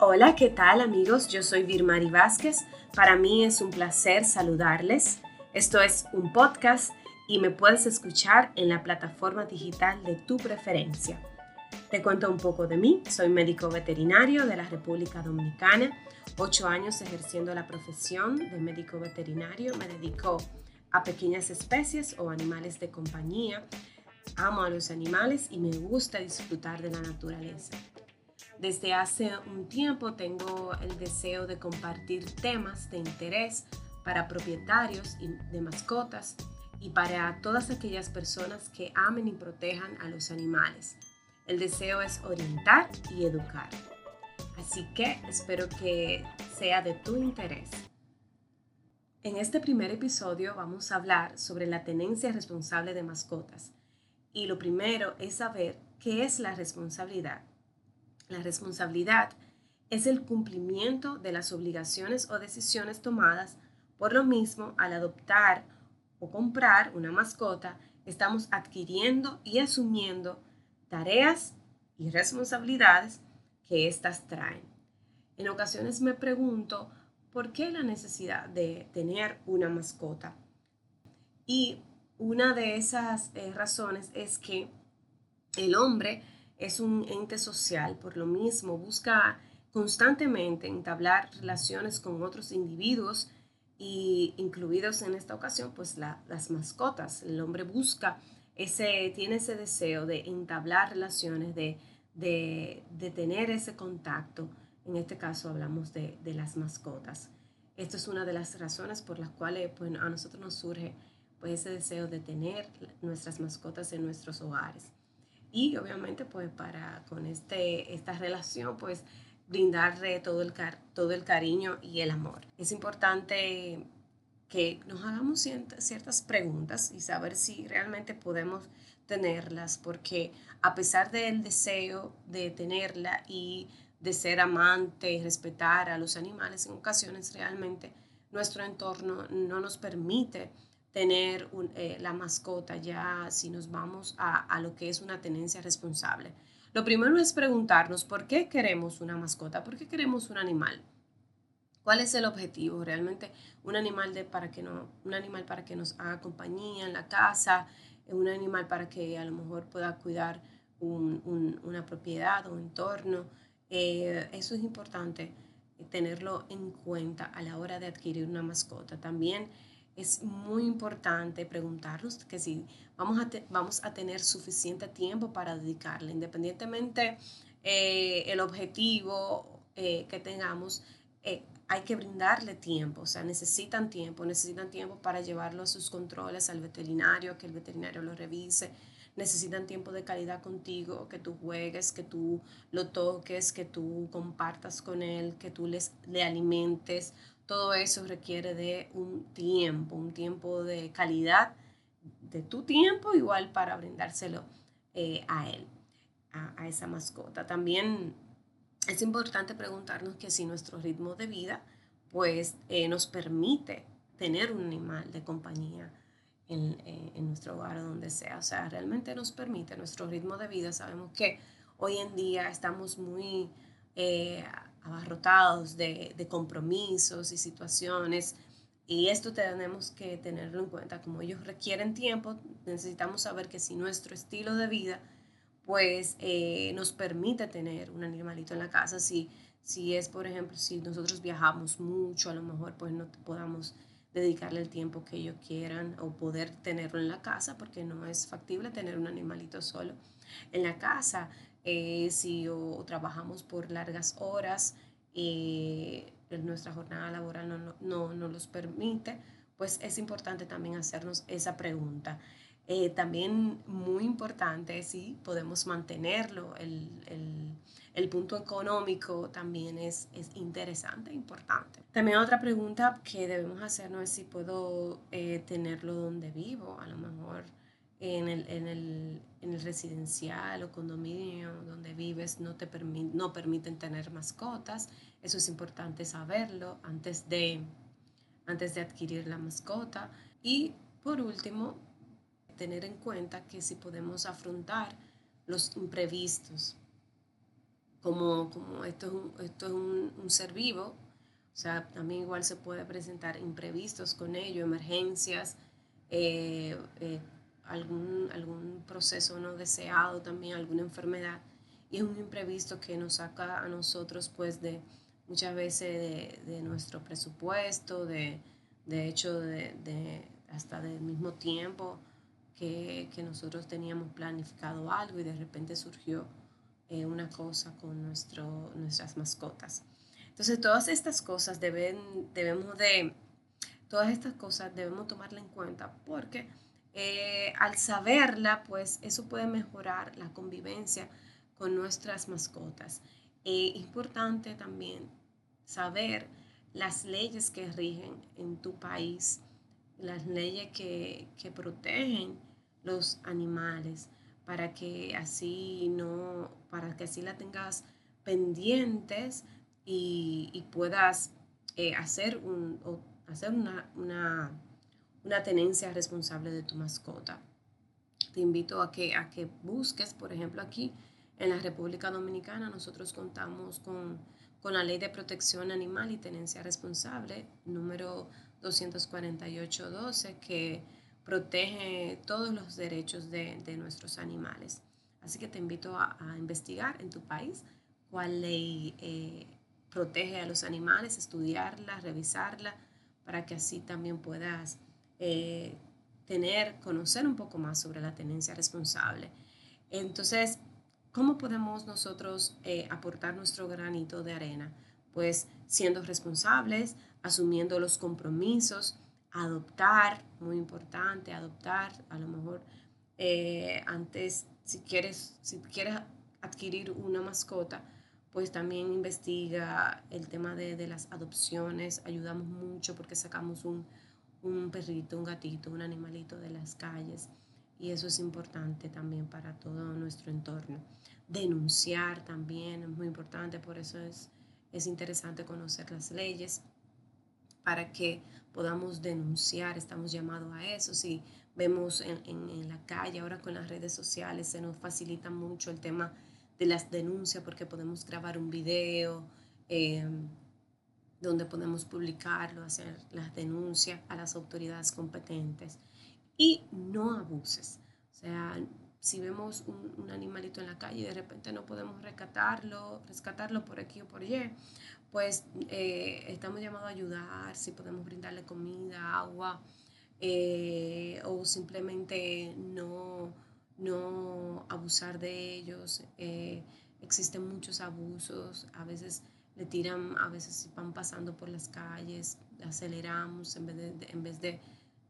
Hola, ¿qué tal amigos? Yo soy Virmari Vázquez. Para mí es un placer saludarles. Esto es un podcast y me puedes escuchar en la plataforma digital de tu preferencia. Te cuento un poco de mí. Soy médico veterinario de la República Dominicana. Ocho años ejerciendo la profesión de médico veterinario. Me dedico a pequeñas especies o animales de compañía. Amo a los animales y me gusta disfrutar de la naturaleza. Desde hace un tiempo tengo el deseo de compartir temas de interés para propietarios de mascotas y para todas aquellas personas que amen y protejan a los animales. El deseo es orientar y educar. Así que espero que sea de tu interés. En este primer episodio vamos a hablar sobre la tenencia responsable de mascotas. Y lo primero es saber qué es la responsabilidad. La responsabilidad es el cumplimiento de las obligaciones o decisiones tomadas. Por lo mismo, al adoptar o comprar una mascota, estamos adquiriendo y asumiendo tareas y responsabilidades que éstas traen. En ocasiones me pregunto, ¿por qué la necesidad de tener una mascota? Y una de esas eh, razones es que el hombre es un ente social, por lo mismo busca constantemente entablar relaciones con otros individuos y incluidos en esta ocasión pues las mascotas. El hombre busca ese, tiene ese deseo de entablar relaciones, de, tener ese contacto. En este caso hablamos de, las mascotas. Esto es una de las razones por las cuales pues, a nosotros nos surge pues, ese deseo de tener nuestras mascotas en nuestros hogares y obviamente pues para con este, esta relación pues brindarle todo el, todo el cariño y el amor. Es importante que nos hagamos ciertas preguntas y saber si realmente podemos tenerlas, porque a pesar del deseo de tenerla y de ser amante y respetar a los animales, en ocasiones realmente nuestro entorno no nos permite tener eh, la mascota ya si nos vamos a, lo que es una tenencia responsable. Lo primero es preguntarnos por qué queremos una mascota, por qué queremos un animal. ¿Cuál es el objetivo? Realmente un animal, de, para, que no, un animal para que nos haga compañía en la casa, un animal para que a lo mejor pueda cuidar una propiedad o un entorno. Eh, eso es importante tenerlo en cuenta a la hora de adquirir una mascota. También es muy importante preguntarnos que si vamos a, vamos a tener suficiente tiempo para dedicarle, independientemente eh, el objetivo eh, que tengamos, eh, hay que brindarle tiempo, o sea, necesitan tiempo, necesitan tiempo para llevarlo a sus controles al veterinario, que el veterinario lo revise, necesitan tiempo de calidad contigo, que tú juegues, que tú lo toques, que tú compartas con él, que tú les, le alimentes todo eso requiere de un tiempo, un tiempo de calidad de tu tiempo, igual para brindárselo eh, a él, a, esa mascota. También es importante preguntarnos que si nuestro ritmo de vida, pues eh, nos permite tener un animal de compañía en, eh, en, nuestro hogar o donde sea. O sea, realmente nos permite nuestro ritmo de vida. Sabemos que hoy en día estamos muy abarrotados de, de compromisos y situaciones. Y esto tenemos que tenerlo en cuenta. Como ellos requieren tiempo, necesitamos saber que si nuestro estilo de vida pues eh, nos permite tener un animalito en la casa, si, si es, por ejemplo, si nosotros viajamos mucho, a lo mejor pues no podamos dedicarle el tiempo que ellos quieran o poder tenerlo en la casa, porque no es factible tener un animalito solo en la casa. Eh, si o, trabajamos por largas horas, y eh, nuestra jornada laboral no, no, no, los permite, pues es importante también hacernos esa pregunta. Eh, también muy importante si podemos mantenerlo, el, el, el, punto económico también es, es interesante, importante. También otra pregunta que debemos hacernos es si puedo tenerlo donde vivo, a lo mejor en el, en el, en el residencial o condominio donde vives no te no permiten tener mascotas. Eso es importante saberlo antes de, antes de adquirir la mascota. Y por último, tener en cuenta que si podemos afrontar los imprevistos como, como esto es, un, esto es un, ser vivo, o sea, también igual se puede presentar imprevistos con ello, emergencias, eh, eh, algún, algún proceso no deseado también, alguna enfermedad. Y es un imprevisto que nos saca a nosotros pues de muchas veces de, nuestro presupuesto, de, hecho de, hasta del mismo tiempo que, nosotros teníamos planificado algo y de repente surgió eh, una cosa con nuestro, nuestras mascotas. Entonces todas estas cosas deben, debemos de, todas estas cosas debemos tomarla en cuenta porque eh, al saberla, pues eso puede mejorar la convivencia con nuestras mascotas. Es importante también saber las leyes que rigen en tu país, las leyes que, protegen los animales, para que así no, para que así la tengas pendientes y, puedas eh, hacer, un, hacer una, una, una, tenencia responsable de tu mascota. Te invito a que, a que busques, por ejemplo, aquí en la República Dominicana nosotros contamos con con la Ley de Protección Animal y Tenencia Responsable número 248.12 que protege todos los derechos de, nuestros animales. Así que te invito a, investigar en tu país cuál ley eh, protege a los animales, estudiarla, revisarla, para que así también puedas eh, tener, conocer un poco más sobre la tenencia responsable. Entonces, ¿Cómo podemos nosotros eh, aportar nuestro granito de arena? Pues siendo responsables, asumiendo los compromisos, adoptar, muy importante, adoptar, a lo mejor eh, antes, si quieres, si quieres adquirir una mascota, pues también investiga el tema de, de las adopciones, ayudamos mucho porque sacamos un, un perrito, un gatito, un animalito de las calles y eso es importante también para todo nuestro entorno. Denunciar también es muy importante, por eso es, es interesante conocer las leyes para que podamos denunciar, estamos llamados a eso. Si vemos en, en, la calle, ahora con las redes sociales, se nos facilita mucho el tema de las denuncias porque podemos grabar un video eh, donde podemos publicarlo, hacer las denuncias a las autoridades competentes y no abuses. O sea, si vemos un, animalito en la calle y de repente no podemos rescatarlo, rescatarlo por aquí o por allá, pues eh, estamos llamados a ayudar, si podemos brindarle comida, agua, eh, o simplemente no, no abusar de ellos. Eh, existen muchos abusos, a veces le tiran, a veces van pasando por las calles, aceleramos en vez de, en vez de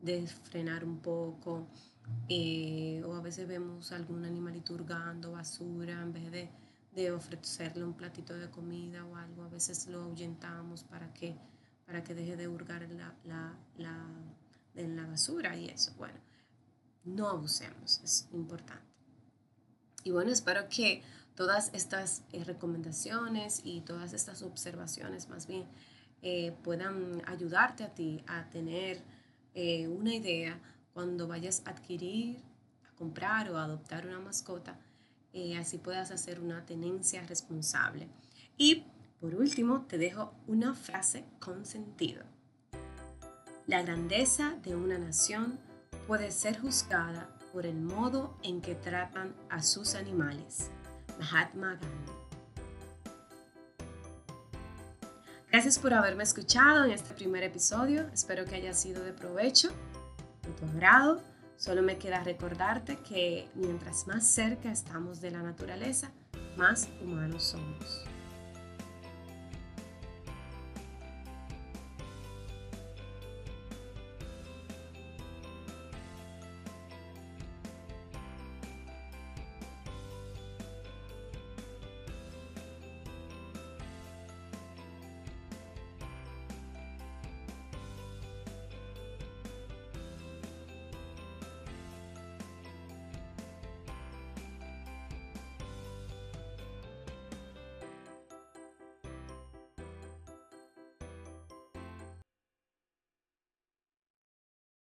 de frenar un poco. Eh, o a veces vemos algún animalito hurgando basura en vez de, de, ofrecerle un platito de comida o algo. A veces lo ahuyentamos para que, para que deje de hurgar en la, la, la, en la basura y eso. Bueno, no abusemos, es importante. Y bueno, espero que todas estas eh, recomendaciones y todas estas observaciones más bien eh, puedan ayudarte a ti a tener una idea cuando vayas a adquirir, a comprar o a adoptar una mascota, eh, así puedas hacer una tenencia responsable. Y por último, te dejo una frase con sentido. La grandeza de una nación puede ser juzgada por el modo en que tratan a sus animales. Mahatma Gandhi. Gracias por haberme escuchado en este primer episodio. Espero que haya sido de provecho, tu. Solo me queda recordarte que mientras más cerca estamos de la naturaleza, más humanos somos.